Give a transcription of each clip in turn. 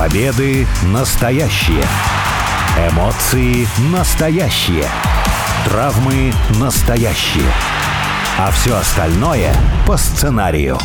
Победы настоящие. Эмоции настоящие. Травмы настоящие. А все остальное по сценарию.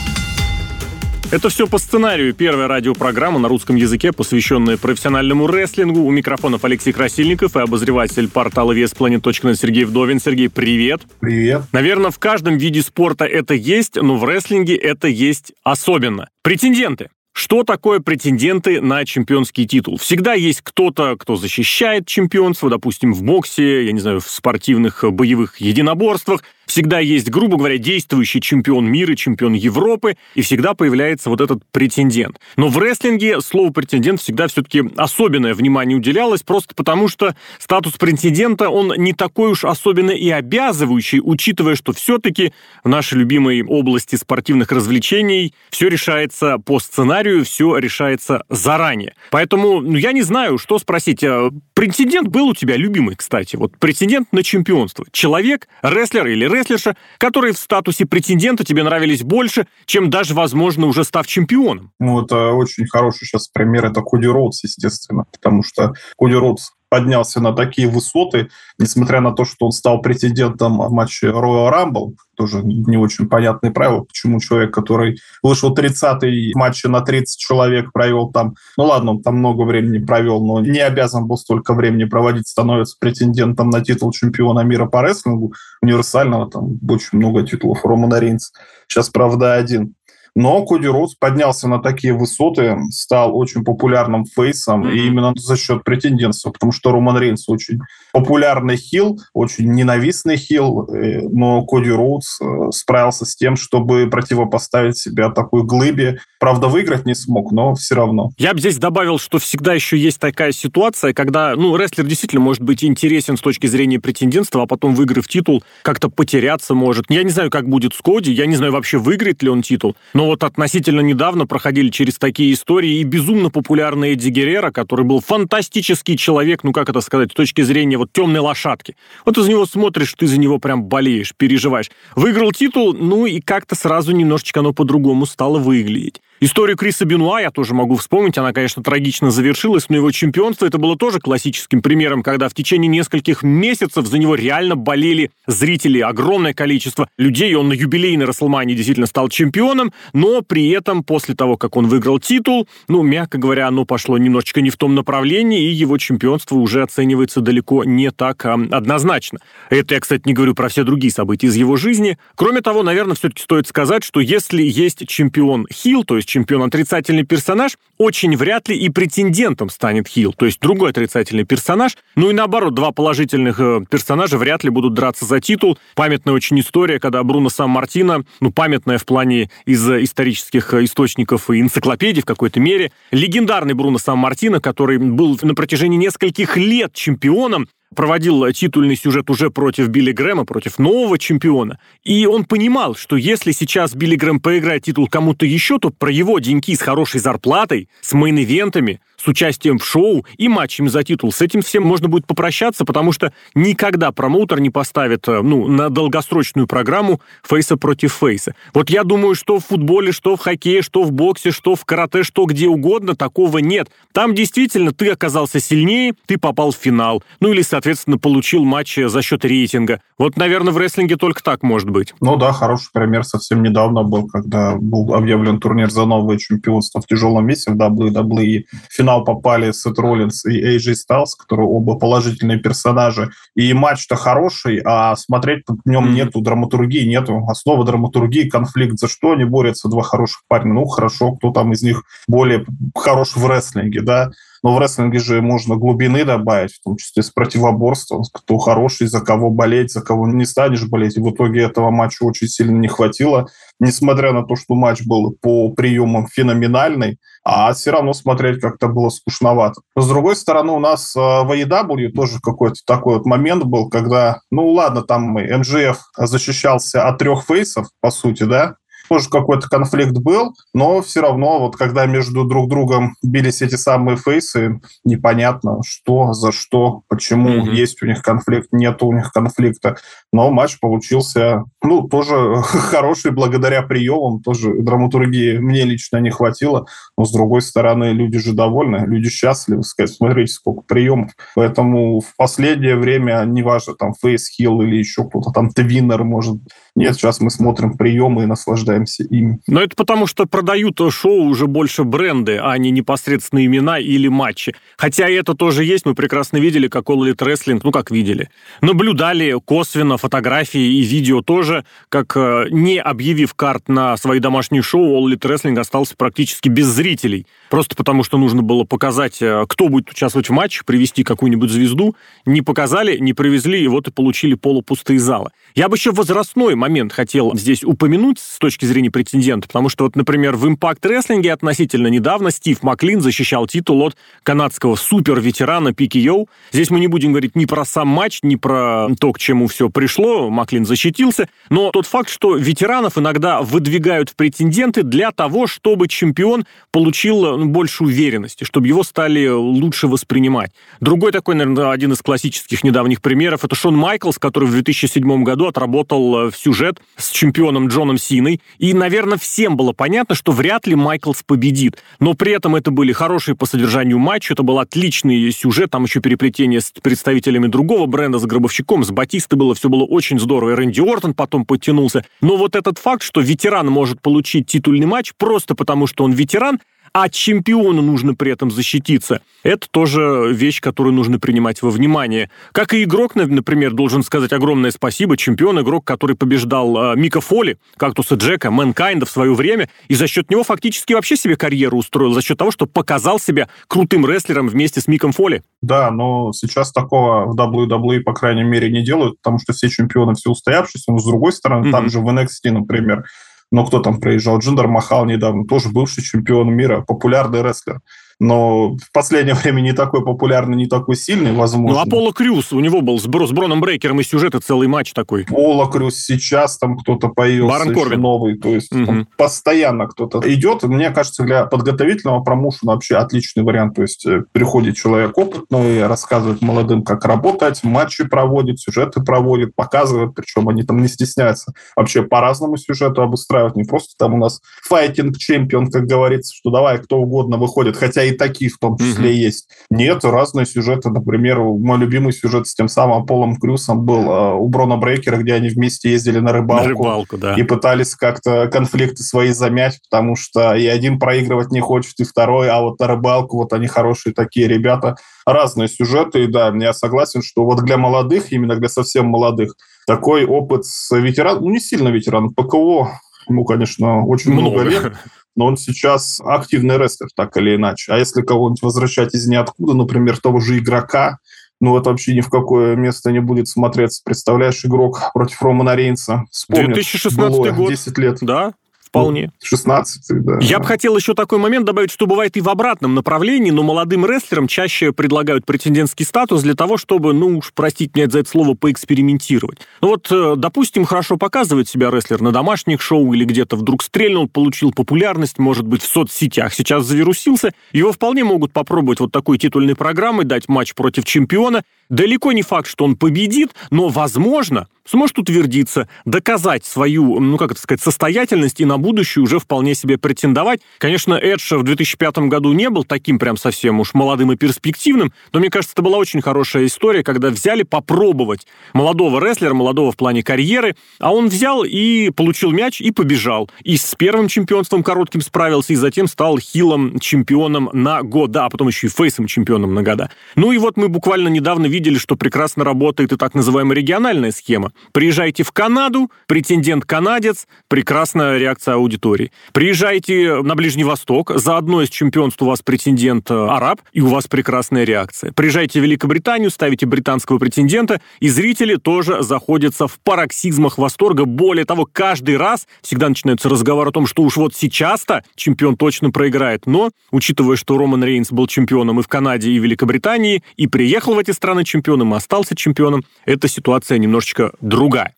Это все по сценарию. Первая радиопрограмма на русском языке, посвященная профессиональному рестлингу. У микрофонов Алексей Красильников и обозреватель портала VесPlanet.net Сергей Вдовин. Сергей, привет. Привет. Наверное, в каждом виде спорта это есть, но в рестлинге это есть особенно. Претенденты. Что такое претенденты на чемпионский титул? Всегда есть кто-то, кто защищает чемпионство, допустим, в боксе, я не знаю, в спортивных боевых единоборствах. Всегда есть, грубо говоря, действующий чемпион мира, чемпион Европы, и всегда появляется вот этот претендент. Но в рестлинге слово претендент всегда все-таки особенное внимание уделялось, просто потому что статус претендента, он не такой уж особенно и обязывающий, учитывая, что все-таки в нашей любимой области спортивных развлечений все решается по сценарию, все решается заранее. Поэтому ну, я не знаю, что спросить. А претендент был у тебя любимый, кстати. Вот претендент на чемпионство. Человек, рестлер или рестлерша, которые в статусе претендента тебе нравились больше, чем даже, возможно, уже став чемпионом? Ну, это очень хороший сейчас пример. Это Коди Роудс, естественно, потому что Коди Роудс поднялся на такие высоты, несмотря на то, что он стал претендентом в матче Royal Rumble, тоже не очень понятные правила, почему человек, который вышел 30-й в матче на 30 человек, провел там, ну ладно, он там много времени провел, но не обязан был столько времени проводить, становится претендентом на титул чемпиона мира по рестлингу, универсального, там очень много титулов Романа Рейнс. Сейчас, правда, один. Но Коди Роудс поднялся на такие высоты, стал очень популярным фейсом, mm-hmm. и именно за счет претендентства, потому что Роман Рейнс очень популярный хил, очень ненавистный хил, э, но Коди Роудс э, справился с тем, чтобы противопоставить себя такой глыбе. Правда, выиграть не смог, но все равно. Я бы здесь добавил, что всегда еще есть такая ситуация, когда, ну, рестлер действительно может быть интересен с точки зрения претендентства, а потом, выиграв титул, как-то потеряться может. Я не знаю, как будет с Коди, я не знаю вообще, выиграет ли он титул, но вот относительно недавно проходили через такие истории и безумно популярный Эдди Геррера, который был фантастический человек, ну как это сказать, с точки зрения вот темной лошадки. Вот из него смотришь, ты за него прям болеешь, переживаешь. Выиграл титул, ну и как-то сразу немножечко оно по-другому стало выглядеть. Историю Криса Бенуа я тоже могу вспомнить. Она, конечно, трагично завершилась, но его чемпионство это было тоже классическим примером, когда в течение нескольких месяцев за него реально болели зрители, огромное количество людей. Он на юбилейной Расселмане действительно стал чемпионом, но при этом после того, как он выиграл титул, ну, мягко говоря, оно пошло немножечко не в том направлении, и его чемпионство уже оценивается далеко не так а, однозначно. Это я, кстати, не говорю про все другие события из его жизни. Кроме того, наверное, все-таки стоит сказать, что если есть чемпион Хилл, то есть чемпион отрицательный персонаж, очень вряд ли и претендентом станет Хилл, то есть другой отрицательный персонаж. Ну и наоборот, два положительных э, персонажа вряд ли будут драться за титул. Памятная очень история, когда Бруно Сан-Мартино, ну памятная в плане из исторических э, источников и энциклопедий в какой-то мере, легендарный Бруно Сан-Мартино, который был на протяжении нескольких лет чемпионом, проводил титульный сюжет уже против Билли Грэма, против нового чемпиона. И он понимал, что если сейчас Билли Грэм поиграет титул кому-то еще, то про его деньги с хорошей зарплатой, с мейн-ивентами, с участием в шоу и матчами за титул. С этим всем можно будет попрощаться, потому что никогда промоутер не поставит э, ну, на долгосрочную программу фейса против фейса. Вот я думаю, что в футболе, что в хоккее, что в боксе, что в карате, что где угодно, такого нет. Там действительно ты оказался сильнее, ты попал в финал. Ну или, соответственно, получил матч за счет рейтинга. Вот, наверное, в рестлинге только так может быть. Ну да, хороший пример совсем недавно был, когда был объявлен турнир за новое чемпионство в тяжелом весе в WWE. Финал финал попали Сет Роллинс и AJ Styles, которые оба положительные персонажи. И матч-то хороший, а смотреть в нем mm-hmm. нету драматургии, нету основы драматургии, конфликт. За что они борются, два хороших парня? Ну, хорошо, кто там из них более хорош в рестлинге, да? Но в рестлинге же можно глубины добавить, в том числе с противоборством, кто хороший, за кого болеть, за кого не станешь болеть. И в итоге этого матча очень сильно не хватило. Несмотря на то, что матч был по приемам феноменальный, а все равно смотреть как-то было скучновато. Но, с другой стороны, у нас э, в AEW тоже какой-то такой вот момент был, когда, ну ладно, там МЖФ защищался от трех фейсов, по сути, да, тоже какой-то конфликт был, но все равно вот когда между друг другом бились эти самые фейсы, непонятно, что, за что, почему mm-hmm. есть у них конфликт, нет у них конфликта. Но матч получился, ну, тоже хороший благодаря приемам, тоже драматургии мне лично не хватило, но с другой стороны, люди же довольны, люди счастливы, сказать, смотрите, сколько приемов. Поэтому в последнее время, неважно, там, face, heel или еще кто-то там, tweener, может, нет, сейчас мы смотрим приемы и наслаждаемся ими. Но это потому, что продают шоу уже больше бренды, а не непосредственно имена или матчи. Хотя это тоже есть, мы прекрасно видели, как All Elite Wrestling, ну как видели, наблюдали косвенно фотографии и видео тоже, как э, не объявив карт на свои домашние шоу, All Elite Wrestling остался практически без зрителей. Просто потому, что нужно было показать, э, кто будет участвовать в матче, привести какую-нибудь звезду. Не показали, не привезли, и вот и получили полупустые залы. Я бы еще возрастной момент хотел здесь упомянуть с точки зрения претендента, потому что вот, например, в Impact Wrestling относительно недавно Стив Маклин защищал титул от канадского супер-ветерана Пики Йоу. Здесь мы не будем говорить ни про сам матч, ни про то, к чему все пришло. Маклин защитился. Но тот факт, что ветеранов иногда выдвигают в претенденты для того, чтобы чемпион получил ну, больше уверенности, чтобы его стали лучше воспринимать. Другой такой, наверное, один из классических недавних примеров, это Шон Майклс, который в 2007 году отработал всю сюжет с чемпионом Джоном Синой, и, наверное, всем было понятно, что вряд ли Майклс победит. Но при этом это были хорошие по содержанию матчи, это был отличный сюжет, там еще переплетение с представителями другого бренда, с Гробовщиком, с Батистой было, все было очень здорово, Рэнди Ортон потом подтянулся. Но вот этот факт, что ветеран может получить титульный матч просто потому, что он ветеран, а чемпиону нужно при этом защититься. Это тоже вещь, которую нужно принимать во внимание. Как и игрок, например, должен сказать огромное спасибо. Чемпион, игрок, который побеждал э, Мика Фоли, Кактуса Джека, Мэнкайнда в свое время, и за счет него фактически вообще себе карьеру устроил, за счет того, что показал себя крутым рестлером вместе с Миком Фоли. Да, но сейчас такого в WWE, по крайней мере, не делают, потому что все чемпионы, все устоявшиеся, но с другой стороны, mm-hmm. там же в NXT, например, но кто там проезжал? Джиндер Махал недавно, тоже бывший чемпион мира, популярный рестлер но в последнее время не такой популярный, не такой сильный, возможно. Ну, Аполло Крюс, у него был с, Бро, с Броном Брейкером и сюжет, и целый матч такой. Аполло Крюс сейчас там кто-то появился Барон Корбин. новый, то есть угу. постоянно кто-то идет. Мне кажется, для подготовительного промоушена вообще отличный вариант, то есть э, приходит человек опытный, рассказывает молодым, как работать, матчи проводит, сюжеты проводит, показывает, причем они там не стесняются вообще по-разному сюжету обустраивать, не просто там у нас fighting champion, как говорится, что давай кто угодно выходит, хотя и такие в том числе mm-hmm. есть. Нет, разные сюжеты. Например, мой любимый сюжет с тем самым Аполло Крюсом был э, у Брона Брейкера, где они вместе ездили на рыбалку. На рыбалку, да. И пытались как-то конфликты свои замять, потому что и один проигрывать не хочет, и второй, а вот на рыбалку вот они хорошие такие ребята. Разные сюжеты, и да, я согласен, что вот для молодых, именно для совсем молодых, такой опыт с ветераном, ну не сильно ветеран, ПКО, ему, конечно, очень много, много лет, но он сейчас активный рестлер, так или иначе. А если кого-нибудь возвращать из ниоткуда, например, того же игрока, ну, это вообще ни в какое место не будет смотреться. Представляешь, игрок против Романа Рейнса. Вспомнит, 2016 год. 10 лет. Да, Вполне. 16, ну, да. Я бы хотел еще такой момент добавить, что бывает и в обратном направлении, но молодым рестлерам чаще предлагают претендентский статус для того, чтобы, ну уж простите меня за это слово, поэкспериментировать. Ну вот, э, допустим, хорошо показывает себя рестлер на домашних шоу или где-то вдруг стрельнул, получил популярность, может быть, в соцсетях, сейчас завирусился, его вполне могут попробовать вот такой титульной программой, дать матч против чемпиона. Далеко не факт, что он победит, но, возможно, сможет утвердиться, доказать свою, ну как это сказать, состоятельность и на будущее уже вполне себе претендовать. Конечно, Эдж в 2005 году не был таким прям совсем уж молодым и перспективным, но мне кажется, это была очень хорошая история, когда взяли попробовать молодого рестлера, молодого в плане карьеры, а он взял и получил мяч и побежал. И с первым чемпионством коротким справился, и затем стал хилом чемпионом на года, а потом еще и фейсом чемпионом на года. Ну и вот мы буквально недавно видели, что прекрасно работает и так называемая региональная схема. Приезжайте в Канаду, претендент канадец, прекрасная реакция аудитории. Приезжайте на Ближний Восток, за одно из чемпионств у вас претендент э, араб, и у вас прекрасная реакция. Приезжайте в Великобританию, ставите британского претендента, и зрители тоже заходятся в пароксизмах восторга. Более того, каждый раз всегда начинается разговор о том, что уж вот сейчас-то чемпион точно проиграет. Но, учитывая, что Роман Рейнс был чемпионом и в Канаде, и в Великобритании, и приехал в эти страны чемпионом, и остался чемпионом, эта ситуация немножечко другая.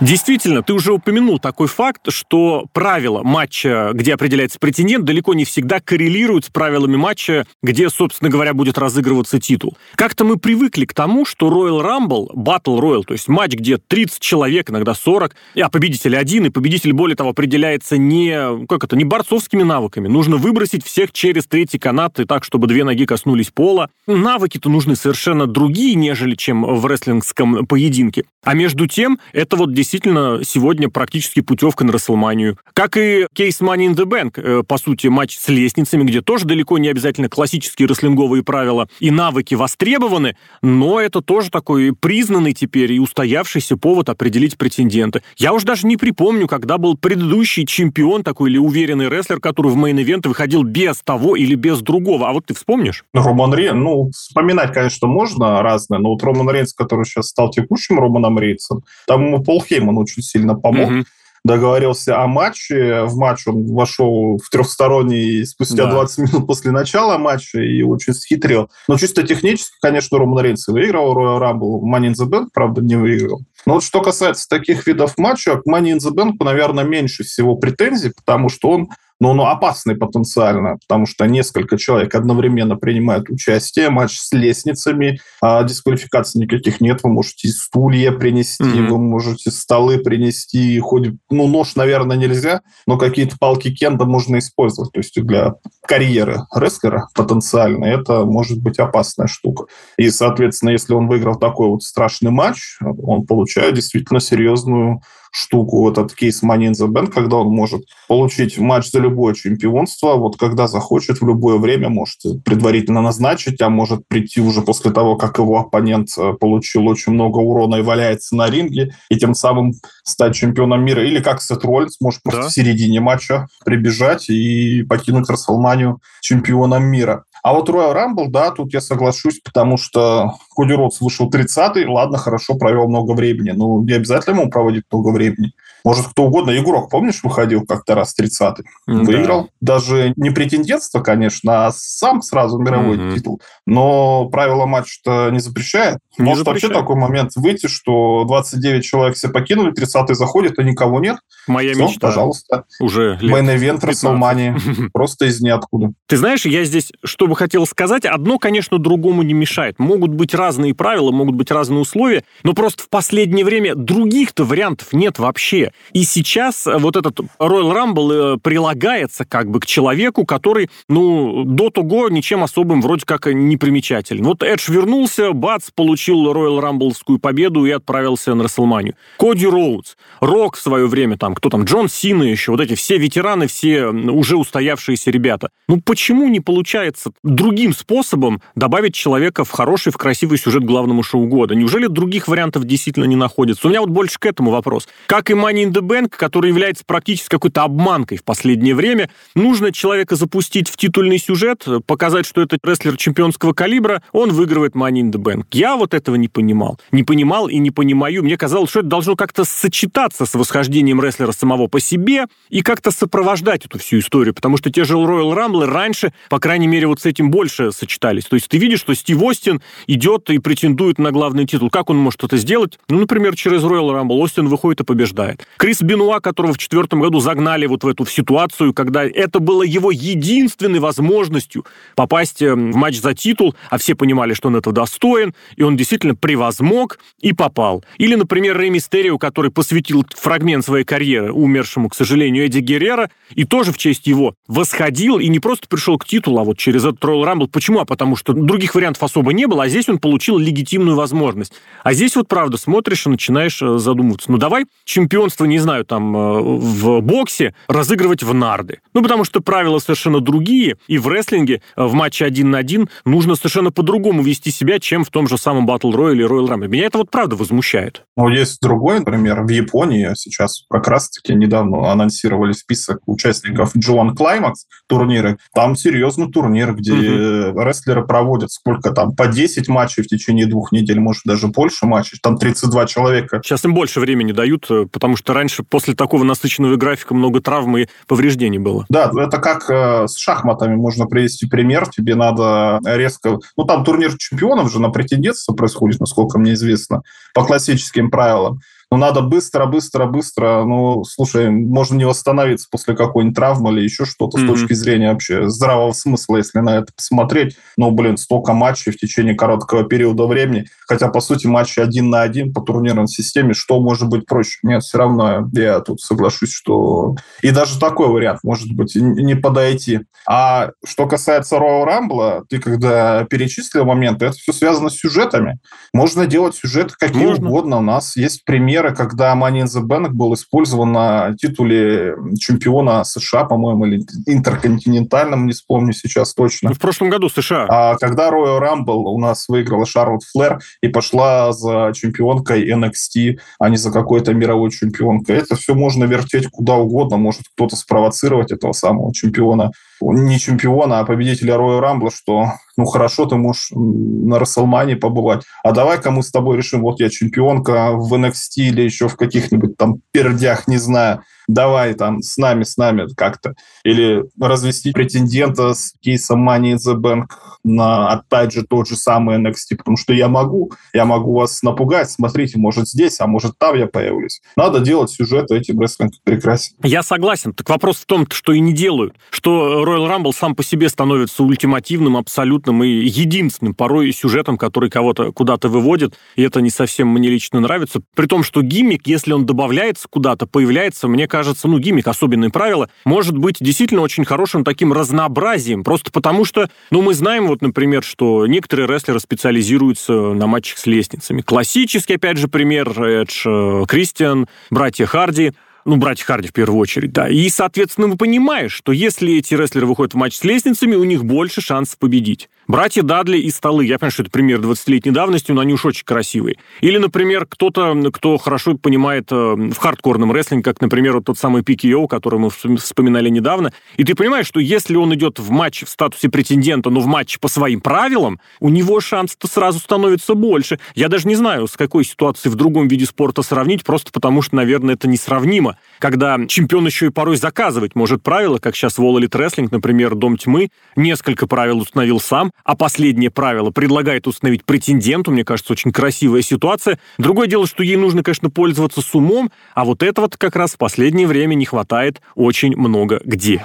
Действительно, ты уже упомянул такой факт, что правила матча, где определяется претендент, далеко не всегда коррелируют с правилами матча, где, собственно говоря, будет разыгрываться титул. Как-то мы привыкли к тому, что Royal Rumble, Battle Royal, то есть матч, где 30 человек, иногда 40, а победитель один, и победитель, более того, определяется не, как это, не борцовскими навыками. Нужно выбросить всех через третий канат и так, чтобы две ноги коснулись пола. Навыки-то нужны совершенно другие, нежели чем в рестлингском поединке. А между тем, это вот действительно сегодня практически путевка на Расселманию. Как и кейс Money in the Bank, э, по сути, матч с лестницами, где тоже далеко не обязательно классические рестлинговые правила и навыки востребованы, но это тоже такой признанный теперь и устоявшийся повод определить претендента. Я уж даже не припомню, когда был предыдущий чемпион такой или уверенный рестлер, который в main event выходил без того или без другого. А вот ты вспомнишь? Роман Рейнс, ну, вспоминать, конечно, можно разное, но вот Роман Рейнс, который сейчас стал текущим Романом Рейнсом, там ему Пол Хейман очень сильно помог. Угу договорился о матче. В матч он вошел в трехсторонний спустя да. 20 минут после начала матча и очень схитрил. Но чисто технически, конечно, Роман Рейнс выиграл Royal Rumble. Money in the Bank, правда, не выиграл. Но вот что касается таких видов матча, к Money in the Bank, наверное, меньше всего претензий, потому что он но он опасный потенциально, потому что несколько человек одновременно принимают участие, матч с лестницами, а дисквалификации никаких нет, вы можете стулья принести, mm-hmm. вы можете столы принести, хоть, ну, нож, наверное, нельзя, но какие-то палки кенда можно использовать, то есть для карьеры рестлера потенциально это может быть опасная штука. И, соответственно, если он выиграл такой вот страшный матч, он получает действительно серьезную штуку, вот этот кейс Money in the Bank, когда он может получить матч за любое чемпионство, вот когда захочет, в любое время может предварительно назначить, а может прийти уже после того, как его оппонент э, получил очень много урона и валяется на ринге, и тем самым стать чемпионом мира. Или как Сет Роллинс может просто да. в середине матча прибежать и покинуть Расселманию чемпионом мира. А вот Royal Rumble, да, тут я соглашусь, потому что Коди Ротс вышел 30-й, ладно, хорошо, провел много времени. Ну, не обязательно ему проводить много времени. Может, кто угодно. Егорок, помнишь, выходил как-то раз 30-й? Да. Выиграл. Даже не претендентство, конечно, а сам сразу мировой mm-hmm. титул. Но правила матча-то не запрещает. Не Может запрещает. вообще такой момент выйти, что 29 человек все покинули, 30-й заходит, а никого нет. Моя все, мечта. пожалуйста. Уже Мейн-эвент Расселмании. Просто из ниоткуда. Ты знаешь, я здесь, что бы хотел сказать, одно, конечно, другому не мешает. Могут быть разные правила, могут быть разные условия, но просто в последнее время других-то вариантов нет вообще. И сейчас вот этот Royal Rumble э, прилагается как бы к человеку, который, ну, до того ничем особым вроде как не примечателен. Вот Эдж вернулся, бац, получил Royal Rumbleскую победу и отправился на Расселманию. Коди Роудс, Рок в свое время там, кто там, Джон Сина еще, вот эти все ветераны, все уже устоявшиеся ребята. Ну, почему не получается другим способом добавить человека в хороший, в красивый сюжет главному шоу года? Неужели других вариантов действительно не находится? У меня вот больше к этому вопрос. Как и Money in the Bank, который является практически какой-то обманкой в последнее время, нужно человека запустить в титульный сюжет, показать, что это рестлер чемпионского калибра, он выигрывает Money in the Bank. Я вот этого не понимал. Не понимал и не понимаю. Мне казалось, что это должно как-то сочетаться с восхождением рестлера самого по себе и как-то сопровождать эту всю историю, потому что те же Royal Rumble раньше, по крайней мере, вот с этим больше сочетались. То есть ты видишь, что Стив Остин идет и претендует на главный титул. Как он может это сделать? Ну, например, через Royal Rumble Остин выходит и побеждает. Крис Бенуа, которого в четвертом году загнали вот в эту ситуацию, когда это было его единственной возможностью попасть э, в матч за титул, а все понимали, что он этого достоин, и он действительно превозмог и попал. Или, например, Рэй Мистерио, который посвятил фрагмент своей карьеры умершему, к сожалению, Эдди Геррера, и тоже в честь его восходил и не просто пришел к титулу, а вот через этот Royal Rumble. Почему? А потому что других вариантов особо не было, а здесь он получил легитимную возможность. А здесь вот, правда, смотришь и начинаешь э, задумываться. Ну, давай чемпионство, не знаю, там, э, в боксе разыгрывать в нарды. Ну, потому что правила совершенно другие, и в рестлинге э, в матче один на один нужно совершенно по-другому вести себя, чем в том же самом Battle Royale или Royal Rumble. Меня это вот правда возмущает. Ну, есть другой, например, в Японии сейчас как раз-таки недавно анонсировали список участников G1 Climax турниры. Там серьезный турнир, где угу. рестлеры проводят сколько там, по 10 матчей в течение двух недель, может, даже больше матчей. Там 32 человека. Сейчас им больше времени дают, э, потому что раньше после такого насыщенного графика много травм и повреждений было. Да, это как э, с шахматами можно привести пример. Тебе надо резко... Ну, там турнир чемпионов же на претендентство происходит, насколько мне известно, по классическим правилам но надо быстро, быстро, быстро. Ну, слушай, можно не восстановиться после какой-нибудь травмы или еще что-то mm-hmm. с точки зрения вообще здравого смысла, если на это посмотреть. Но, блин, столько матчей в течение короткого периода времени. Хотя, по сути, матчи один на один по турнирной системе, что может быть проще? Нет, все равно я тут соглашусь, что... И даже такой вариант может быть не подойти. А что касается Royal Rumble, ты когда перечислил моменты, это все связано с сюжетами. Можно делать сюжеты какие Можно. угодно. У нас есть примеры, когда Money in the Bank был использован на титуле чемпиона США, по-моему, или интерконтинентальном, не вспомню сейчас точно. Ну, в прошлом году США. А когда Royal Rumble у нас выиграла Шарлотт Флэр и пошла за чемпионкой NXT, а не за какой-то мировой чемпионкой, это все можно вертеть куда угодно. Может кто-то спровоцировать этого самого чемпиона не чемпиона, а победителя Роя Рамбла, что ну хорошо, ты можешь на Расселмане побывать, а давай-ка мы с тобой решим, вот я чемпионка в NXT или еще в каких-нибудь там пердях, не знаю, давай там с нами, с нами как-то. Или развести претендента с кейсом Money in the Bank на, опять же, тот же самый NXT, потому что я могу, я могу вас напугать, смотрите, может здесь, а может там я появлюсь. Надо делать сюжет, этим рестлинг прекрасен. Я согласен. Так вопрос в том, что и не делают. Что Royal Rumble сам по себе становится ультимативным, абсолютным и единственным порой сюжетом, который кого-то куда-то выводит, и это не совсем мне лично нравится. При том, что гиммик, если он добавляется куда-то, появляется, мне кажется, ну, гиммик, особенные правила, может быть действительно очень хорошим таким разнообразием, просто потому что, ну, мы знаем вот, например, что некоторые рестлеры специализируются на матчах с лестницами. Классический, опять же, пример, Эдж, э, Кристиан, братья Харди – ну, братья Харди в первую очередь, да. И, соответственно, вы понимаешь, что если эти рестлеры выходят в матч с лестницами, у них больше шансов победить. Братья Дадли и Столы, я понимаю, что это пример 20-летней давности, но они уж очень красивые. Или, например, кто-то, кто хорошо понимает э, в хардкорном рестлинге, как, например, вот тот самый PKO, который мы вспоминали недавно, и ты понимаешь, что если он идет в матч в статусе претендента, но в матч по своим правилам, у него шанс-то сразу становится больше. Я даже не знаю, с какой ситуацией в другом виде спорта сравнить, просто потому что, наверное, это несравнимо. Когда чемпион еще и порой заказывать может правила, как сейчас в All Elite Wrestling, например, Дом Тьмы, несколько правил установил сам, а последнее правило предлагает установить претенденту, мне кажется, очень красивая ситуация. Другое дело, что ей нужно, конечно, пользоваться с умом, а вот этого как раз в последнее время не хватает очень много где.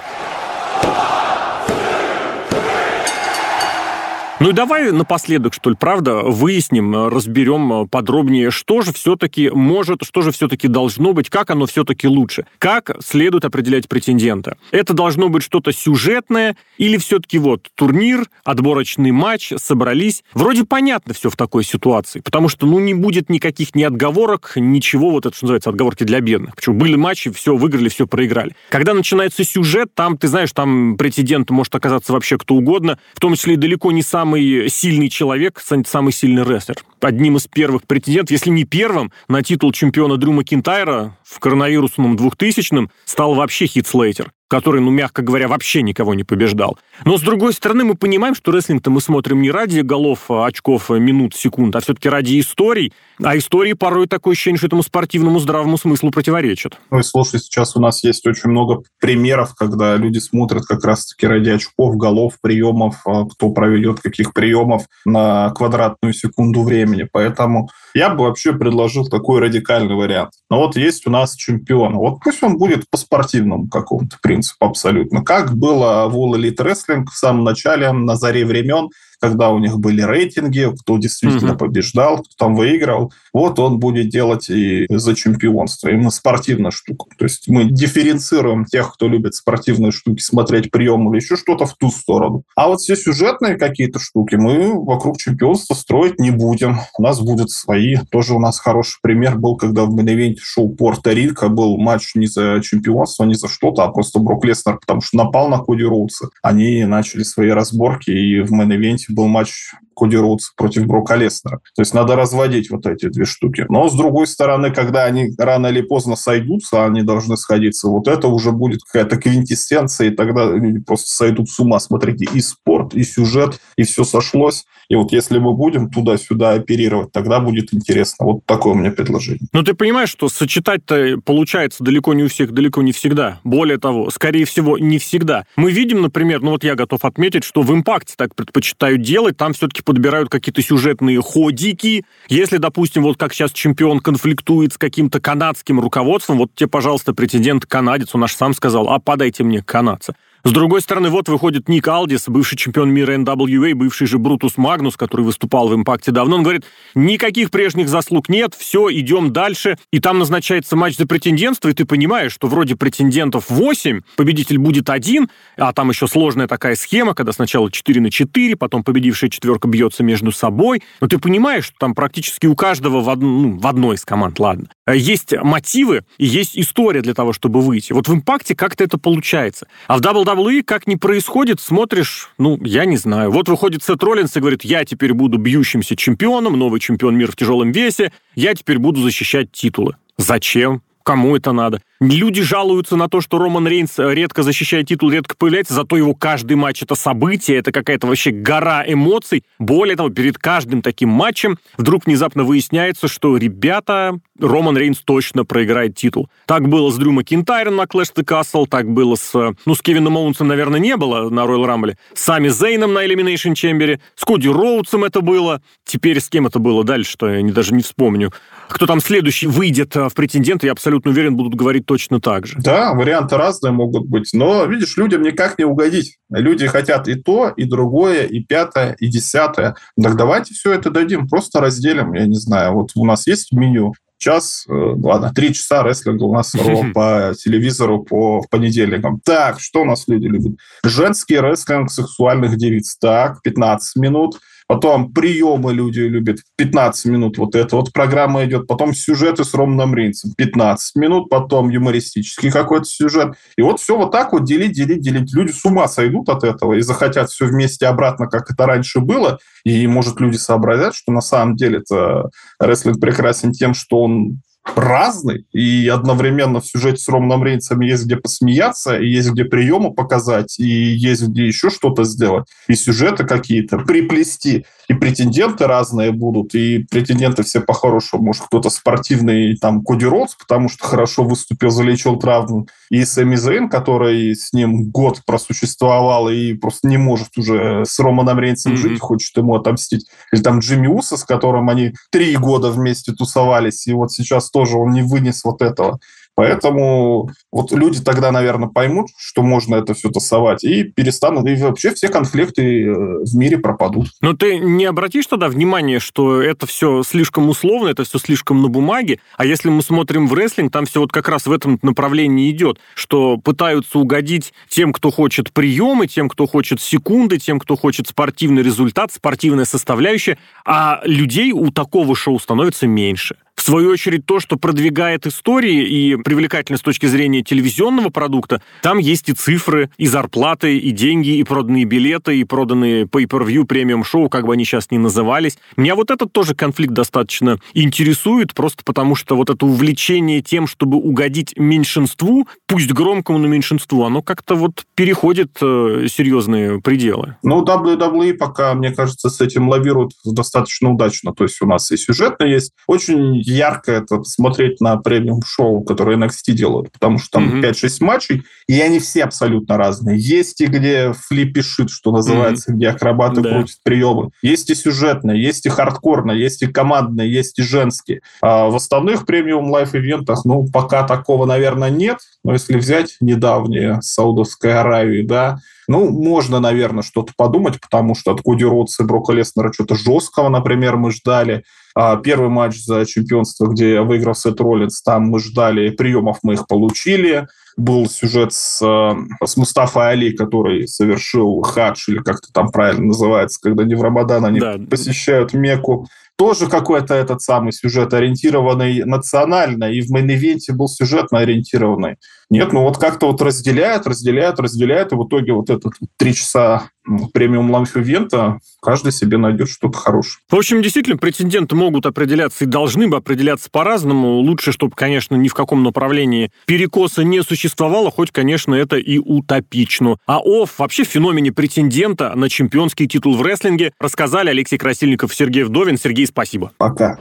Ну и давай напоследок, что ли, правда, выясним, разберем подробнее, что же все-таки может, что же все-таки должно быть, как оно все-таки лучше, как следует определять претендента. Это должно быть что-то сюжетное или все-таки вот турнир, отборочный матч, собрались. Вроде понятно все в такой ситуации, потому что, ну, не будет никаких ни отговорок, ничего, вот это, что называется, отговорки для бедных. Почему были матчи, все выиграли, все проиграли. Когда начинается сюжет, там, ты знаешь, там претендент может оказаться вообще кто угодно, в том числе и далеко не самый самый сильный человек, самый сильный рестлер. Одним из первых претендентов, если не первым, на титул чемпиона Дрю Макинтайра в коронавирусном 2000-м стал вообще Хит Слейтер который, ну, мягко говоря, вообще никого не побеждал. Но, с другой стороны, мы понимаем, что рестлинг-то мы смотрим не ради голов, а очков, а минут, секунд, а все-таки ради историй. А истории порой такое ощущение, что этому спортивному здравому смыслу противоречат. Ну и слушай, сейчас у нас есть очень много примеров, когда люди смотрят как раз-таки ради очков, голов, приемов, а, кто проведет каких приемов на квадратную секунду времени. Поэтому я бы вообще предложил такой радикальный вариант. Но вот есть у нас чемпион. Вот пусть он будет по спортивному какому-то принципу абсолютно. Как было в All Elite Wrestling в самом начале, на заре времен, когда у них были рейтинги, кто действительно mm-hmm. побеждал, кто там выиграл. Вот он будет делать и за чемпионство. Именно спортивная штука. То есть мы дифференцируем тех, кто любит спортивные штуки, смотреть прием или еще что-то в ту сторону. А вот все сюжетные какие-то штуки мы вокруг чемпионства строить не будем. У нас будут свои. Тоже у нас хороший пример был, когда в main шоу Пуэрто-Рико был матч не за чемпионство, не за что-то, а просто Брок Леснер, потому что напал на Коди Роудса. Они начали свои разборки, и в main был матч Коди Роудс против Брока Леснера. То есть надо разводить вот эти две штуки. Но, с другой стороны, когда они рано или поздно сойдутся, они должны сходиться, вот это уже будет какая-то квинтэссенция, и тогда люди просто сойдут с ума. Смотрите, и спорт, вот и сюжет, и все сошлось. И вот если мы будем туда-сюда оперировать, тогда будет интересно. Вот такое у меня предложение. Но ты понимаешь, что сочетать-то получается далеко не у всех, далеко не всегда. Более того, скорее всего, не всегда. Мы видим, например, ну вот я готов отметить, что в «Импакте» так предпочитают делать, там все-таки подбирают какие-то сюжетные ходики. Если, допустим, вот как сейчас чемпион конфликтует с каким-то канадским руководством, вот тебе, пожалуйста, претендент канадец, он аж сам сказал, а подайте мне канадца. С другой стороны, вот выходит Ник Алдис, бывший чемпион мира NWA, бывший же Брутус Магнус, который выступал в «Импакте» давно. Он говорит, никаких прежних заслуг нет, все, идем дальше. И там назначается матч за претендентство, и ты понимаешь, что вроде претендентов 8, победитель будет один, а там еще сложная такая схема, когда сначала 4 на 4, потом победившая четверка бьется между собой. Но ты понимаешь, что там практически у каждого в, од... ну, в одной из команд, ладно, есть мотивы и есть история для того, чтобы выйти. Вот в «Импакте» как-то это получается. А в WWE WWE как ни происходит, смотришь, ну, я не знаю. Вот выходит Сет Роллинс и говорит, я теперь буду бьющимся чемпионом, новый чемпион мира в тяжелом весе, я теперь буду защищать титулы. Зачем? Кому это надо? Люди жалуются на то, что Роман Рейнс редко защищает титул, редко появляется, зато его каждый матч это событие, это какая-то вообще гора эмоций. Более того, перед каждым таким матчем вдруг внезапно выясняется, что ребята, Роман Рейнс точно проиграет титул. Так было с Дрю Макинтайром на Clash the Castle, так было с... Ну, с Кевином Оуэнсом, наверное, не было на Royal Rumble. Сами Зейном на Elimination Chamber, с Коди Роудсом это было. Теперь с кем это было дальше, что я даже не вспомню. Кто там следующий выйдет в претенденты, я абсолютно уверен, будут говорить точно так же. Да, варианты разные могут быть. Но, видишь, людям никак не угодить. Люди хотят и то, и другое, и пятое, и десятое. Так давайте все это дадим, просто разделим. Я не знаю, вот у нас есть меню, час, э, ладно, три часа рестлинга у нас по телевизору по понедельникам. Так, что у нас люди любят? Женский рестлинг сексуальных девиц. Так, 15 минут. Потом приемы люди любят. 15 минут вот эта вот программа идет. Потом сюжеты с Романом Ринцем. 15 минут. Потом юмористический какой-то сюжет. И вот все вот так вот делить, делить, делить. Люди с ума сойдут от этого и захотят все вместе обратно, как это раньше было. И, может, люди сообразят, что на самом деле это рестлинг прекрасен тем, что он разный, и одновременно в сюжете с Романом Рейнсом есть где посмеяться, и есть где приемы показать, и есть где еще что-то сделать, и сюжеты какие-то приплести и претенденты разные будут, и претенденты все по-хорошему. Может, кто-то спортивный, там, Коди Роудс, потому что хорошо выступил, залечил травму, и Сэмми Зейн, который с ним год просуществовал и просто не может уже с Романом Рейнсом mm-hmm. жить, хочет ему отомстить. Или там Джимми Уса, с которым они три года вместе тусовались, и вот сейчас тоже он не вынес вот этого. Поэтому вот люди тогда, наверное, поймут, что можно это все тасовать, и перестанут, и вообще все конфликты э, в мире пропадут. Но ты не обратишь тогда внимание, что это все слишком условно, это все слишком на бумаге, а если мы смотрим в рестлинг, там все вот как раз в этом направлении идет, что пытаются угодить тем, кто хочет приемы, тем, кто хочет секунды, тем, кто хочет спортивный результат, спортивная составляющая, а людей у такого шоу становится меньше. Свою очередь, то, что продвигает истории и привлекательность с точки зрения телевизионного продукта, там есть и цифры, и зарплаты, и деньги, и проданные билеты, и проданные pay-per-view премиум-шоу, как бы они сейчас ни назывались. Меня вот этот тоже конфликт достаточно интересует, просто потому что вот это увлечение тем, чтобы угодить меньшинству, пусть громкому, но меньшинству, оно как-то вот переходит э, серьезные пределы. Ну, WWE пока, мне кажется, с этим лавирует достаточно удачно. То есть у нас и сюжетно есть. Очень ярко это смотреть на премиум-шоу, которые NXT делают, потому что там mm-hmm. 5-6 матчей, и они все абсолютно разные. Есть и где шит, что называется, mm-hmm. где акробаты да. крутят приемы. Есть и сюжетные, есть и хардкорные, есть и командные, есть и женские. А в остальных премиум лайф-ивентах, ну, пока такого, наверное, нет. Но если взять недавние Саудовской Аравии, да, ну, можно, наверное, что-то подумать, потому что от Коди Роудса и Брока Леснера что-то жесткого, например, мы ждали. А первый матч за чемпионство, где выиграл Сет Роллинс, там мы ждали приемов, мы их получили. Был сюжет с, э, с Мустафой Али, который совершил хадж, или как это там правильно называется, когда не в Рамадан они да. посещают Мекку тоже какой-то этот самый сюжет ориентированный национально, и в main event е был сюжетно ориентированный. Нет, ну вот как-то вот разделяют, разделяют, разделяют, и в итоге вот этот три часа премиум ламф ивента каждый себе найдет что-то хорошее. В общем, действительно, претенденты могут определяться и должны бы определяться по-разному. Лучше, чтобы, конечно, ни в каком направлении перекоса не существовало, хоть, конечно, это и утопично. А о вообще феномене претендента на чемпионский титул в рестлинге рассказали Алексей Красильников Сергей Вдовин. Сергей, спасибо. Пока.